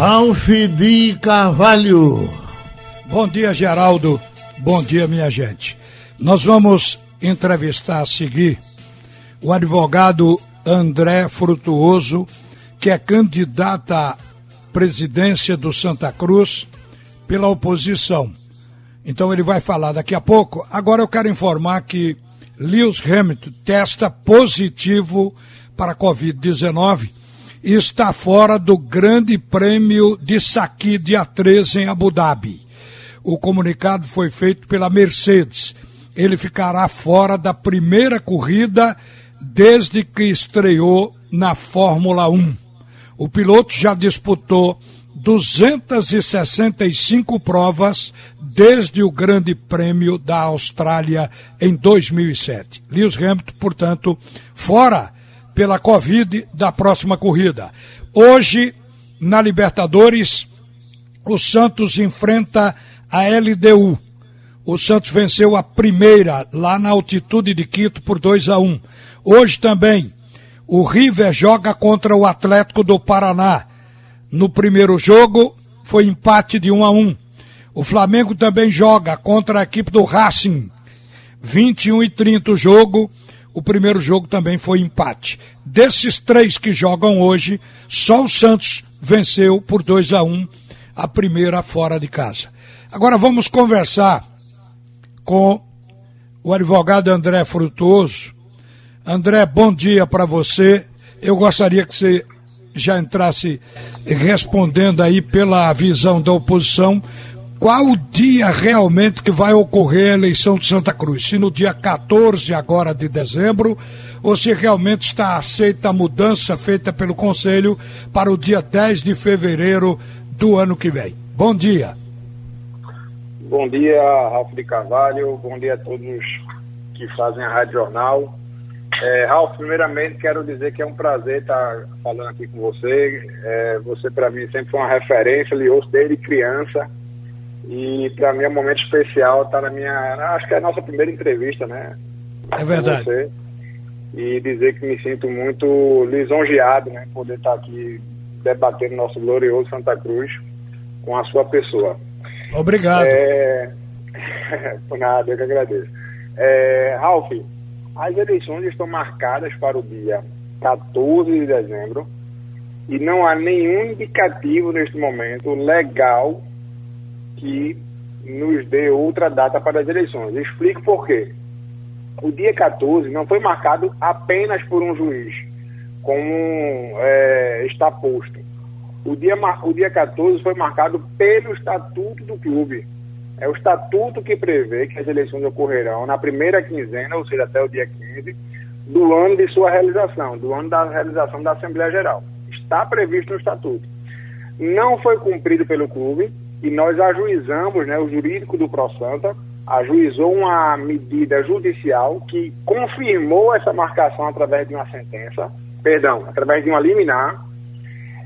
Ralph de Carvalho. Bom dia, Geraldo. Bom dia, minha gente. Nós vamos entrevistar a seguir o advogado André Frutuoso, que é candidato à presidência do Santa Cruz pela oposição. Então ele vai falar daqui a pouco. Agora eu quero informar que Lewis Hamilton testa positivo para a Covid-19 e está fora do Grande Prêmio de Saqui dia 13 em Abu Dhabi. O comunicado foi feito pela Mercedes. Ele ficará fora da primeira corrida desde que estreou na Fórmula 1. O piloto já disputou 265 provas desde o Grande Prêmio da Austrália em 2007. Lewis Hamilton, portanto, fora pela Covid da próxima corrida. Hoje, na Libertadores, o Santos enfrenta a LDU. O Santos venceu a primeira lá na altitude de Quito por 2 a 1. Hoje também, o River joga contra o Atlético do Paraná. No primeiro jogo, foi empate de 1 a 1. O Flamengo também joga contra a equipe do Racing. 21 e 30 o jogo. O primeiro jogo também foi empate. Desses três que jogam hoje, só o Santos venceu por 2 a 1 a primeira fora de casa. Agora vamos conversar com o advogado André Frutuoso. André, bom dia para você. Eu gostaria que você já entrasse respondendo aí pela visão da oposição qual o dia realmente que vai ocorrer a eleição de Santa Cruz? Se no dia 14 agora de dezembro, ou se realmente está aceita a mudança feita pelo Conselho para o dia 10 de fevereiro do ano que vem. Bom dia. Bom dia, Ralf de Carvalho. Bom dia a todos que fazem a Rádio Jornal. É, Ralf, primeiramente quero dizer que é um prazer estar falando aqui com você. É, você, para mim, sempre foi uma referência, lhe ouço desde criança e para mim é um momento especial estar tá na minha. Acho que é a nossa primeira entrevista, né? É verdade. Você, e dizer que me sinto muito lisonjeado, né? Poder estar tá aqui debatendo nosso glorioso Santa Cruz com a sua pessoa. Obrigado. É... Por nada, eu que agradeço. É... Ralf, as eleições estão marcadas para o dia 14 de dezembro e não há nenhum indicativo neste momento legal que nos dê outra data para as eleições. Eu explico por quê. O dia 14 não foi marcado apenas por um juiz, como é, está posto. O dia, o dia 14 foi marcado pelo estatuto do clube. É o estatuto que prevê que as eleições ocorrerão na primeira quinzena, ou seja, até o dia 15, do ano de sua realização, do ano da realização da Assembleia Geral. Está previsto no estatuto. Não foi cumprido pelo clube, e nós ajuizamos, né, o jurídico do ProSanta ajuizou uma medida judicial que confirmou essa marcação através de uma sentença, perdão, através de uma liminar.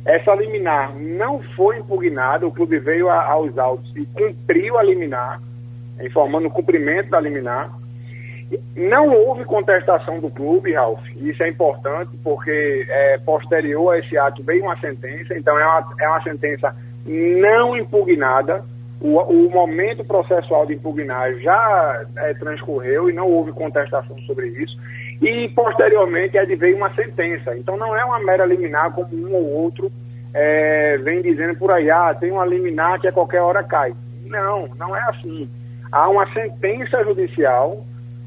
Essa liminar não foi impugnada, o clube veio a, aos autos e cumpriu a liminar, informando o cumprimento da liminar. Não houve contestação do clube, Ralf, isso é importante, porque é, posterior a esse ato veio uma sentença, então é uma, é uma sentença não impugnada. O, o momento processual de impugnar já é, transcorreu e não houve contestação sobre isso. E, posteriormente, adveio uma sentença. Então, não é uma mera liminar como um ou outro é, vem dizendo por aí, ah, tem uma liminar que a qualquer hora cai. Não, não é assim. Há uma sentença judicial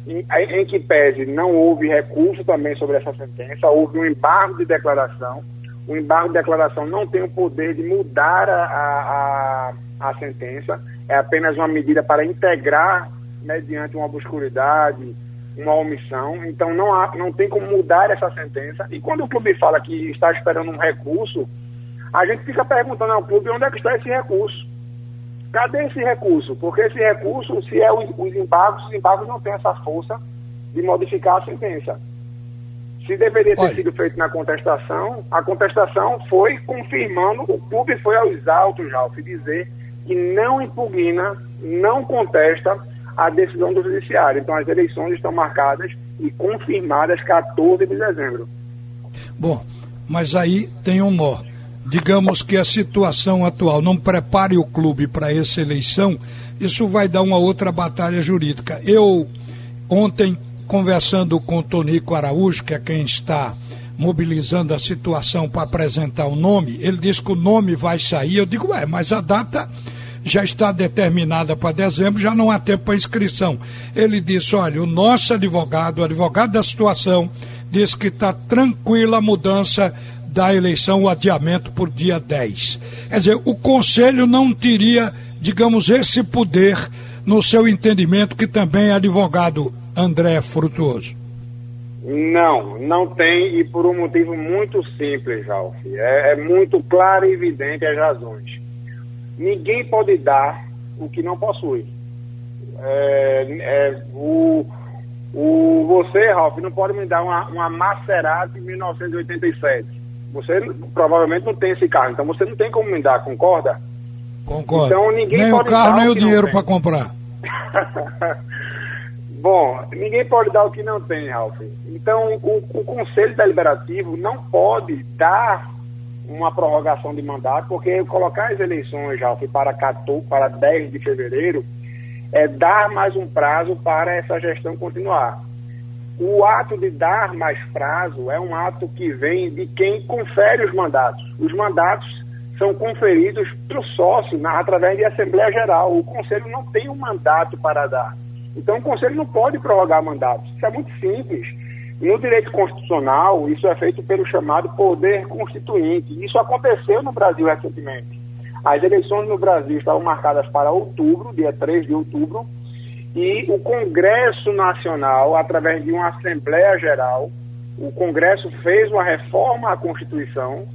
em, em que pese não houve recurso também sobre essa sentença, houve um embargo de declaração o embargo de declaração não tem o poder de mudar a, a, a, sentença, é apenas uma medida para integrar mediante uma obscuridade, uma omissão, então não, há, não tem como mudar essa sentença. E quando o clube fala que está esperando um recurso, a gente fica perguntando ao clube onde é que está esse recurso. Cadê esse recurso? Porque esse recurso, se é os embargos, os embargos não têm essa força de modificar a sentença. Se deveria ter Olha. sido feito na contestação, a contestação foi confirmando, o clube foi aos autos, Ralf, dizer que não impugna, não contesta a decisão do judiciário. Então as eleições estão marcadas e confirmadas 14 de dezembro. Bom, mas aí tem um nó. digamos que a situação atual não prepare o clube para essa eleição, isso vai dar uma outra batalha jurídica. Eu, ontem, conversando com Tonico Araújo, que é quem está mobilizando a situação para apresentar o nome, ele disse que o nome vai sair. Eu digo, ué, mas a data já está determinada para dezembro, já não há tempo para inscrição. Ele disse: olha, o nosso advogado, o advogado da situação, disse que está tranquila a mudança da eleição, o adiamento por dia 10. Quer dizer, o Conselho não teria, digamos, esse poder no seu entendimento, que também é advogado André Frutuoso. Não, não tem e por um motivo muito simples, Ralf. É, é muito claro e evidente as razões. Ninguém pode dar o que não possui. É, é, o, o, você, Ralf, não pode me dar uma, uma Maserati 1987. Você provavelmente não tem esse carro, então você não tem como me dar, concorda? Concordo. Então ninguém nem o carro, nem o dinheiro para comprar. Bom, ninguém pode dar o que não tem, Ralf. Então, o, o Conselho Deliberativo não pode dar uma prorrogação de mandato, porque colocar as eleições, Ralf, para, 14, para 10 de fevereiro é dar mais um prazo para essa gestão continuar. O ato de dar mais prazo é um ato que vem de quem confere os mandatos. Os mandatos são conferidos para o sócio na, através de Assembleia Geral. O Conselho não tem um mandato para dar. Então, o Conselho não pode prorrogar mandatos. Isso é muito simples. No direito constitucional, isso é feito pelo chamado poder constituinte. Isso aconteceu no Brasil recentemente. As eleições no Brasil estavam marcadas para outubro, dia 3 de outubro, e o Congresso Nacional, através de uma Assembleia Geral, o Congresso fez uma reforma à Constituição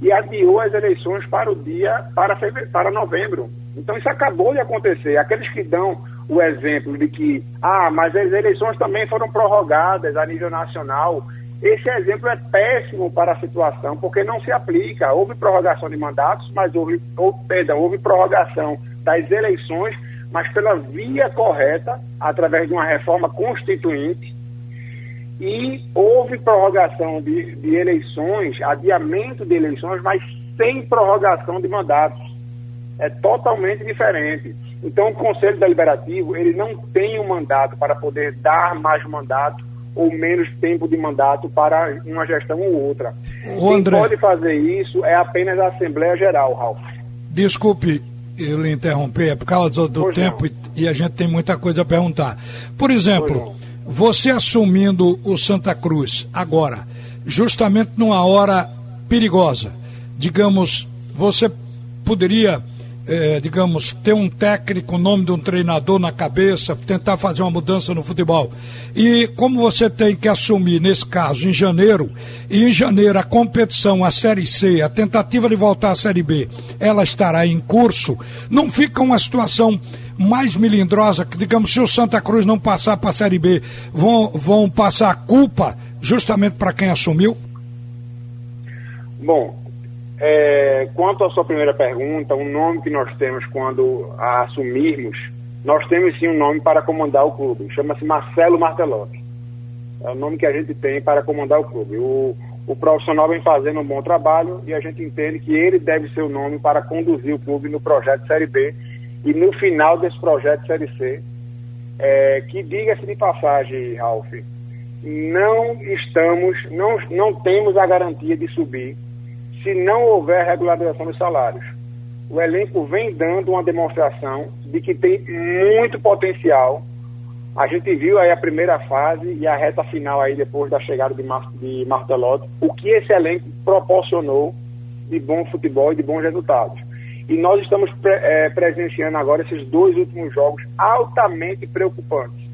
e adiou as eleições para o dia, para, para novembro. Então isso acabou de acontecer. Aqueles que dão o exemplo de que, ah, mas as eleições também foram prorrogadas a nível nacional. Esse exemplo é péssimo para a situação, porque não se aplica. Houve prorrogação de mandatos, mas houve, houve, perdão, houve prorrogação das eleições, mas pela via correta, através de uma reforma constituinte. E houve prorrogação de, de eleições, adiamento de eleições, mas sem prorrogação de mandatos. É totalmente diferente. Então, o Conselho Deliberativo ele não tem um mandato para poder dar mais mandato ou menos tempo de mandato para uma gestão ou outra. O Quem André... pode fazer isso é apenas a Assembleia Geral, Ralf. Desculpe eu lhe interromper, é por causa do, do tempo e, e, a gente tem muita coisa a perguntar. Por exemplo, você assumindo o Santa Cruz agora, justamente numa hora perigosa, digamos, você poderia é, digamos, ter um técnico, o nome de um treinador na cabeça, tentar fazer uma mudança no futebol. E como você tem que assumir, nesse caso, em janeiro, e em janeiro a competição, a Série C, a tentativa de voltar à Série B, ela estará em curso, não fica uma situação mais melindrosa que, digamos, se o Santa Cruz não passar para a Série B, vão, vão passar a culpa justamente para quem assumiu? Bom, é, quanto à sua primeira pergunta, o nome que nós temos quando assumirmos, nós temos sim um nome para comandar o clube. Chama-se Marcelo Martelotti. É o nome que a gente tem para comandar o clube. O, o profissional vem fazendo um bom trabalho e a gente entende que ele deve ser o nome para conduzir o clube no projeto Série B e no final desse projeto Série C, é, que diga-se de passagem, Ralf, não estamos, não, não temos a garantia de subir se não houver regularização dos salários. O elenco vem dando uma demonstração de que tem muito potencial. A gente viu aí a primeira fase e a reta final aí depois da chegada de, Mar de Martelotti, o que esse elenco proporcionou de bom futebol e de bons resultados. E nós estamos pre é, presenciando agora esses dois últimos jogos altamente preocupantes.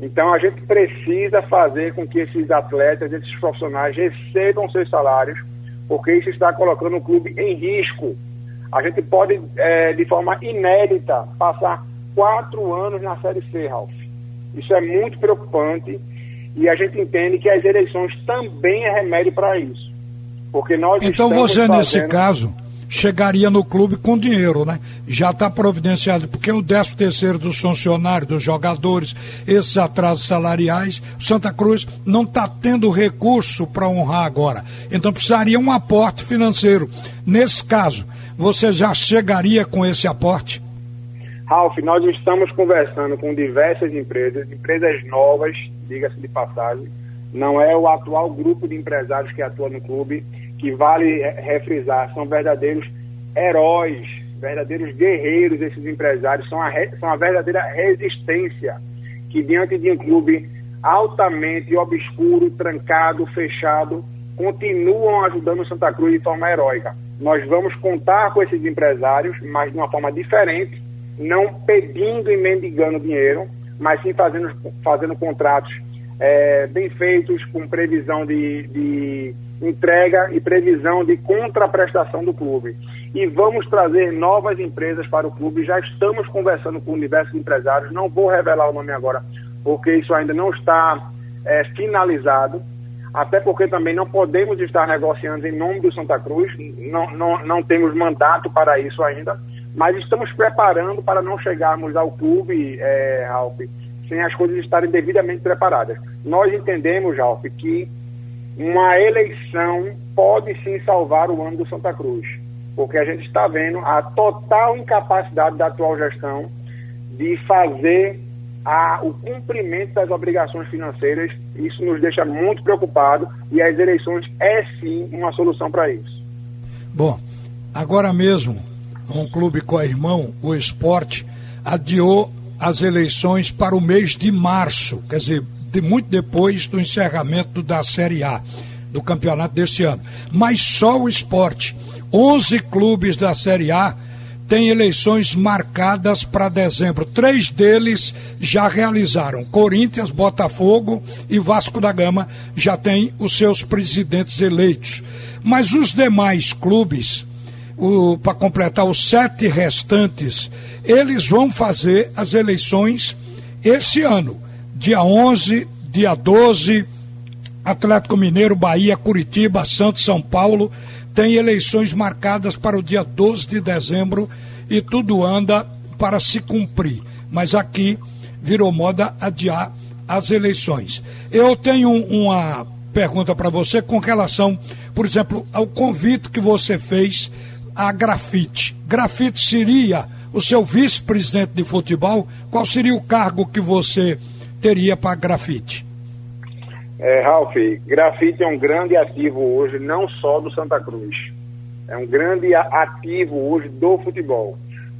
Então a gente precisa fazer com que esses atletas, esses profissionais recebam seus salários porque isso está colocando o clube em risco. A gente pode, é, de forma inédita, passar quatro anos na Série C, Ralf. Isso é muito preocupante e a gente entende que as eleições também é remédio para isso. Porque nós Então você, fazendo... nesse caso, chegaria no clube com dinheiro, né? Já está providenciado, porque o 13 terceiro dos funcionários, dos jogadores, esses atrasos salariais, Santa Cruz não está tendo recurso para honrar agora. Então precisaria um aporte financeiro. Nesse caso, você já chegaria com esse aporte? Ralf, nós estamos conversando com diversas empresas, empresas novas, diga-se de passagem. Não é o atual grupo de empresários que atua no clube, que vale refrisar, são verdadeiros heróis, verdadeiros guerreiros esses empresários, são a, são a verdadeira resistência que diante de um clube altamente obscuro, trancado, fechado, continuam ajudando Santa Cruz de forma heróica. Nós vamos contar com esses empresários, mas de uma forma diferente, não pedindo e mendigando dinheiro, mas sim fazendo, fazendo contratos é, bem feitos, com previsão de, de entrega e previsão de contraprestação do clube. E vamos trazer novas empresas para o clube. Já estamos conversando com diversos empresários. Não vou revelar o nome agora, porque isso ainda não está é, finalizado. Até porque também não podemos estar negociando em nome do Santa Cruz. Não, não, não temos mandato para isso ainda. Mas estamos preparando para não chegarmos ao clube, é, sem as coisas estarem devidamente preparadas. Nós entendemos, Ralf, que uma eleição pode sim salvar o ano do Santa Cruz, porque a gente está vendo a total incapacidade da atual gestão de fazer a, o cumprimento das obrigações financeiras. Isso nos deixa muito preocupado e as eleições é sim uma solução para isso. Bom, agora mesmo, um clube co-irmão, o esporte, adiou as eleições para o mês de março, quer dizer, de, muito depois do encerramento da Série A, do campeonato deste ano. Mas só o esporte. 11 clubes da Série A têm eleições marcadas para dezembro. Três deles já realizaram. Corinthians, Botafogo e Vasco da Gama já têm os seus presidentes eleitos. Mas os demais clubes, para completar os sete restantes, eles vão fazer as eleições esse ano dia 11, dia 12, Atlético Mineiro, Bahia, Curitiba, Santos, São Paulo, tem eleições marcadas para o dia 12 de dezembro e tudo anda para se cumprir. Mas aqui virou moda adiar as eleições. Eu tenho uma pergunta para você com relação, por exemplo, ao convite que você fez a Grafite. Grafite seria o seu vice-presidente de futebol? Qual seria o cargo que você teria para grafite? É, Ralf, grafite é um grande ativo hoje, não só do Santa Cruz. É um grande ativo hoje do futebol.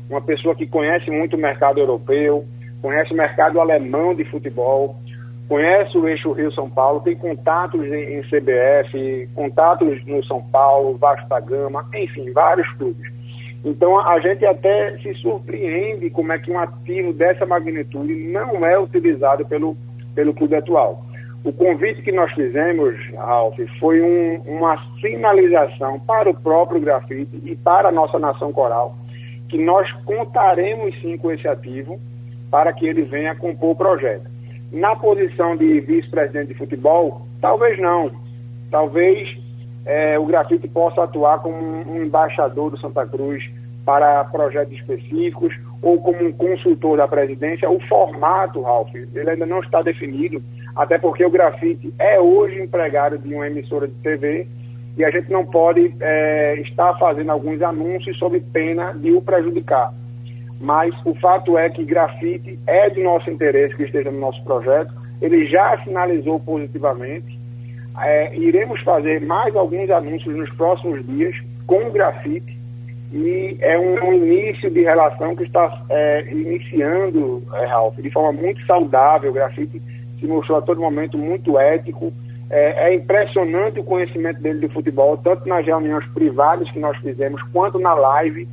Uma pessoa que conhece muito o mercado europeu, conhece o mercado alemão de futebol, conhece o eixo Rio-São Paulo, tem contatos em, em CBF, contatos no São Paulo, Vasco da Gama, enfim, vários clubes. Então a gente até se surpreende como é que um ativo dessa magnitude não é utilizado pelo, pelo clube atual. O convite que nós fizemos, Ralf, foi um, uma sinalização para o próprio grafite e para a nossa nação coral, que nós contaremos sim com esse ativo para que ele venha compor o projeto. Na posição de vice-presidente de futebol, talvez não. Talvez é, o grafite possa atuar como um embaixador do Santa Cruz para projetos específicos ou como um consultor da presidência. O formato, Ralf, ele ainda não está definido, até porque o grafite é hoje empregado de uma emissora de TV e a gente não pode é, estar fazendo alguns anúncios sob pena de o prejudicar. Mas o fato é que grafite é de nosso interesse que esteja no nosso projeto, ele já finalizou positivamente é, iremos fazer mais alguns anúncios nos próximos dias com o grafite e é um, um início de relação que está é, iniciando, é, Ralf, de forma muito saudável. O grafite se mostrou a todo momento muito ético. É, é, impressionante o conhecimento dele de futebol, tanto nas reuniões privadas que nós fizemos, quanto na live,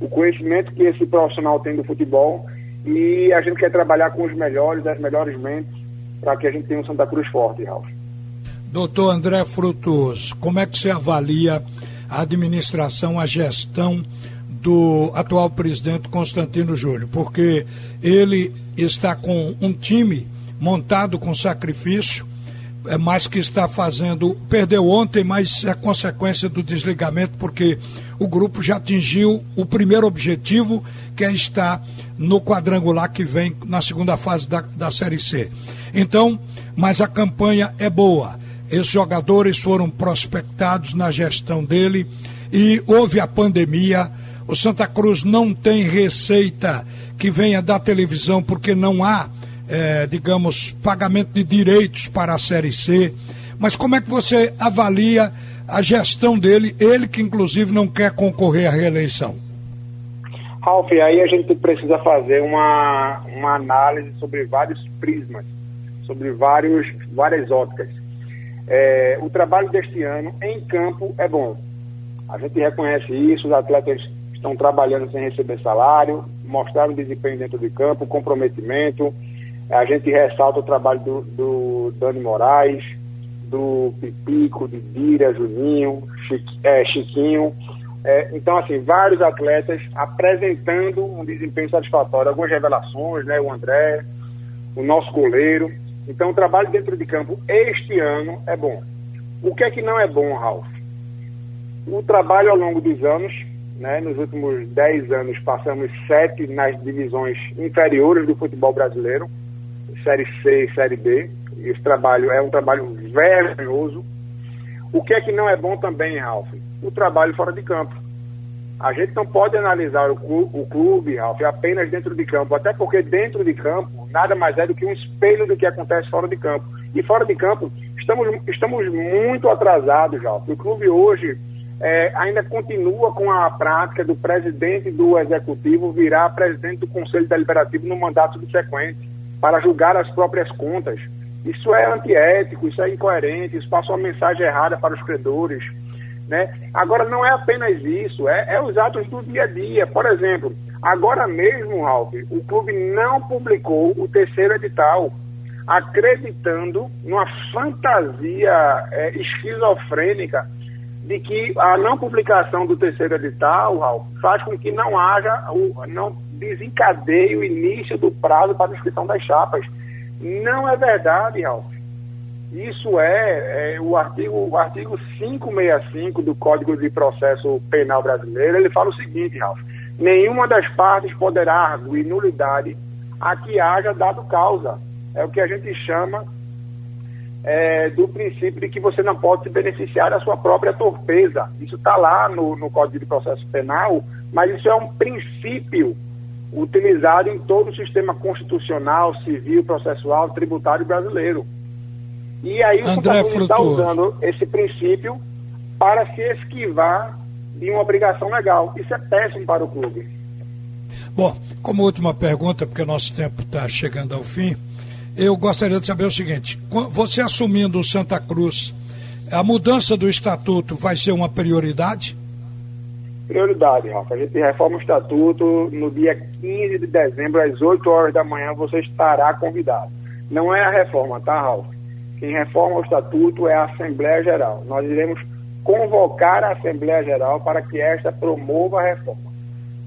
o conhecimento que esse profissional tem do futebol. E a gente quer trabalhar com os melhores, as melhores mentes, para que a gente tenha um Santa Cruz forte, Ralf. Doutor André Frutos, como é que você avalia a administração, a gestão do atual presidente Constantino Júnior? Porque ele está com um time montado com sacrifício, é mais que está fazendo. Perdeu ontem, mas é consequência do desligamento, porque o grupo já atingiu o primeiro objetivo, que é estar no quadrangular que vem na segunda fase da, da Série C. Então, mas a campanha é boa. Esses jogadores foram prospectados na gestão dele e houve a pandemia. O Santa Cruz não tem receita que venha da televisão porque não há é, digamos, pagamento de direitos para a Série C. Mas como é que você avalia a gestão dele, ele que inclusive não quer concorrer à reeleição? Ralf, aí a gente precisa fazer uma, uma análise sobre vários prismas, sobre vários, várias óticas. É, o trabalho deste ano em campo é bom. A gente reconhece isso, os atletas estão trabalhando sem receber salário, mostraram desempenho dentro de campo, comprometimento, a gente ressalta o trabalho do, do Dani Moraes, do Pipico, de Dira, Juninho, é, Chiquinho. É, então, assim, vários atletas apresentando um desempenho satisfatório. Algumas revelações, né? O André, o nosso goleiro. Então, o trabalho dentro de campo este ano é bom. O que é que não é bom, Ralf? O trabalho ao longo dos anos, né? Nos últimos 10 anos, passamos sete nas divisões inferiores do futebol brasileiro Série C e Série B. Esse trabalho é um trabalho vergonhoso. O que é que não é bom também, Ralf? O trabalho fora de campo. A gente não pode analisar o clube, o clube, Ralf, apenas dentro de campo, até porque dentro de campo nada mais é do que um espelho do que acontece fora de campo. E fora de campo, estamos, estamos muito atrasados, Ralf. O clube hoje é, ainda continua com a prática do presidente do executivo virar presidente do Conselho Deliberativo no mandato subsequente para julgar as próprias contas. Isso é antiético, isso é incoerente, isso passa uma mensagem errada para os credores. Né? Agora, não é apenas isso, é, é os atos do dia a dia. Por exemplo, agora mesmo, Ralf, o clube não publicou o terceiro edital, acreditando numa fantasia é, esquizofrênica de que a não publicação do terceiro edital, Ralf, faz com que não haja, o, não desencadeie o início do prazo para a inscrição das chapas. Não é verdade, Ralf. Isso é, é, o, artigo, o artigo 565 do Código de Processo Penal Brasileiro, ele fala o seguinte, Ralf, nenhuma das partes poderá arguir nulidade a que haja dado causa. É o que a gente chama é, do princípio de que você não pode se beneficiar da sua própria torpeza. Isso está lá no, no Código de Processo Penal, mas isso é um princípio utilizado em todo o sistema constitucional, civil, processual, tributário brasileiro. E aí o André está usando esse princípio para se esquivar de uma obrigação legal. Isso é péssimo para o clube. Bom, como última pergunta, porque nosso tempo está chegando ao fim, eu gostaria de saber o seguinte: você assumindo o Santa Cruz, a mudança do estatuto vai ser uma prioridade? Prioridade, Rafa. A gente reforma o estatuto no dia 15 de dezembro, às 8 horas da manhã, você estará convidado. Não é a reforma, tá, Ralf? Quem reforma o estatuto é a Assembleia Geral. Nós iremos convocar a Assembleia Geral para que esta promova a reforma.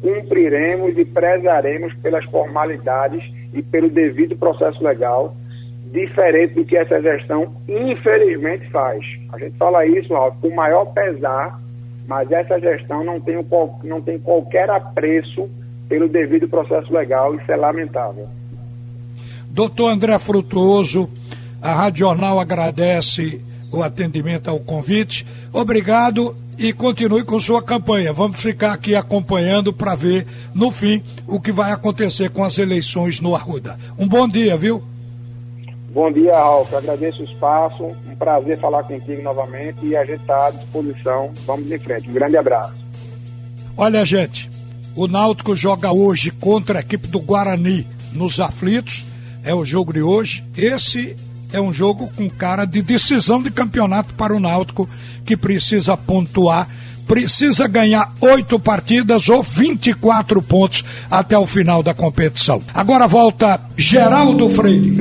Cumpriremos e prezaremos pelas formalidades e pelo devido processo legal, diferente do que essa gestão, infelizmente, faz. A gente fala isso, Ralf, com maior pesar, mas essa gestão não tem, não tem qualquer apreço pelo devido processo legal, isso é lamentável. Doutor André Frutuoso, a Rádio Jornal agradece o atendimento ao convite. Obrigado e continue com sua campanha. Vamos ficar aqui acompanhando para ver, no fim, o que vai acontecer com as eleições no Arruda. Um bom dia, viu? Bom dia, Ralf. Agradeço o espaço. Um prazer falar contigo novamente e a gente está à disposição. Vamos em frente. Um grande abraço. Olha, gente, o Náutico joga hoje contra a equipe do Guarani nos aflitos. É o jogo de hoje. Esse é um jogo com cara de decisão de campeonato para o Náutico, que precisa pontuar, precisa ganhar oito partidas ou 24 pontos até o final da competição. Agora volta Geraldo Freire.